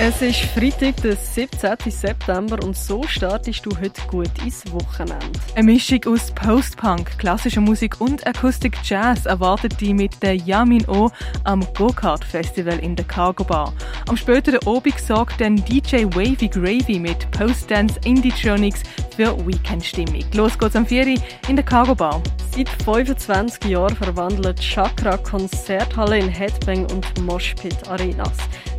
Es ist Freitag, der 17. September und so startest du heute gut ins Wochenende. Eine Mischung aus Post-Punk, klassischer Musik und Akustik Jazz erwartet dich mit der Yamin O am Go-Kart Festival in der Cargo Bar. Am späteren Abend sorgt dann DJ Wavy Gravy mit Post-Dance Indie-Tronics für Weekend-Stimmung. Los geht's am 4. in der Cargo Bar. Seit 25 Jahren verwandelt Chakra Konzerthalle in Headbang und Moshpit Arenas.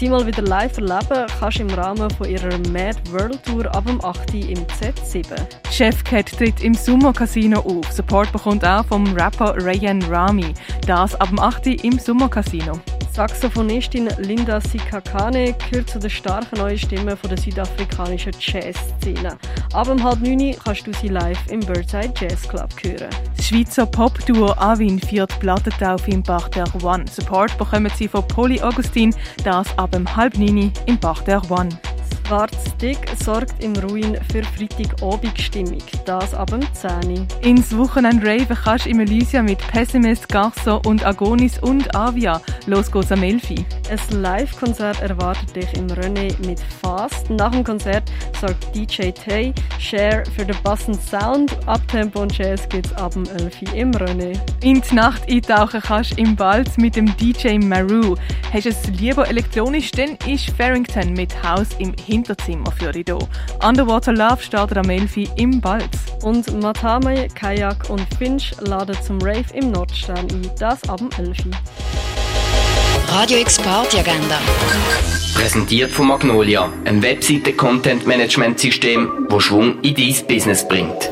Sie mal wieder live erleben kannst du im Rahmen von ihrer Mad World Tour ab dem 8. im Z7. Chefcat tritt im Sumo Casino auf. Support bekommt auch vom Rapper Rayan Rami. Das ab dem 8. im Sumo Casino. Saxophonistin Linda Sikakane gehört zu den starken neuen Stimmen der südafrikanischen Jazzszene. Ab um halb neun kannst du sie live im Birdside Jazz Club hören. Das Schweizer Pop-Duo Avin führt Plattentaufe im Bach der One. Support bekommen sie von Polly Augustin, das ab um halb neun im Bach der One. Schwarzdick sorgt im Ruin für Freitagabend-Stimmung. Das ab dem 10. Ins Wochenende Raven kannst du im Elysia mit Pessimist, Garso und Agonis und Avia. Los geht's am 11. Ein Live-Konzert erwartet dich im René mit Fast. Nach dem Konzert sorgt DJ Tay Share für den passenden Sound. Abtempo und Jazz gibt's ab dem 11. im René. In die Nacht eintauchen kannst du im Balz mit dem DJ Maru. Hast du es lieber elektronisch, dann ist Farrington mit Haus im Hinterzimmer für dich da. Underwater Love startet am 11. im Balz. Und Matame, Kajak und Finch laden zum Rave im Nordstern ein. Das ab dem 11. Radio X Party Agenda. Präsentiert von Magnolia, einem Webseite-Content-Management-System, wo Schwung in dein Business bringt.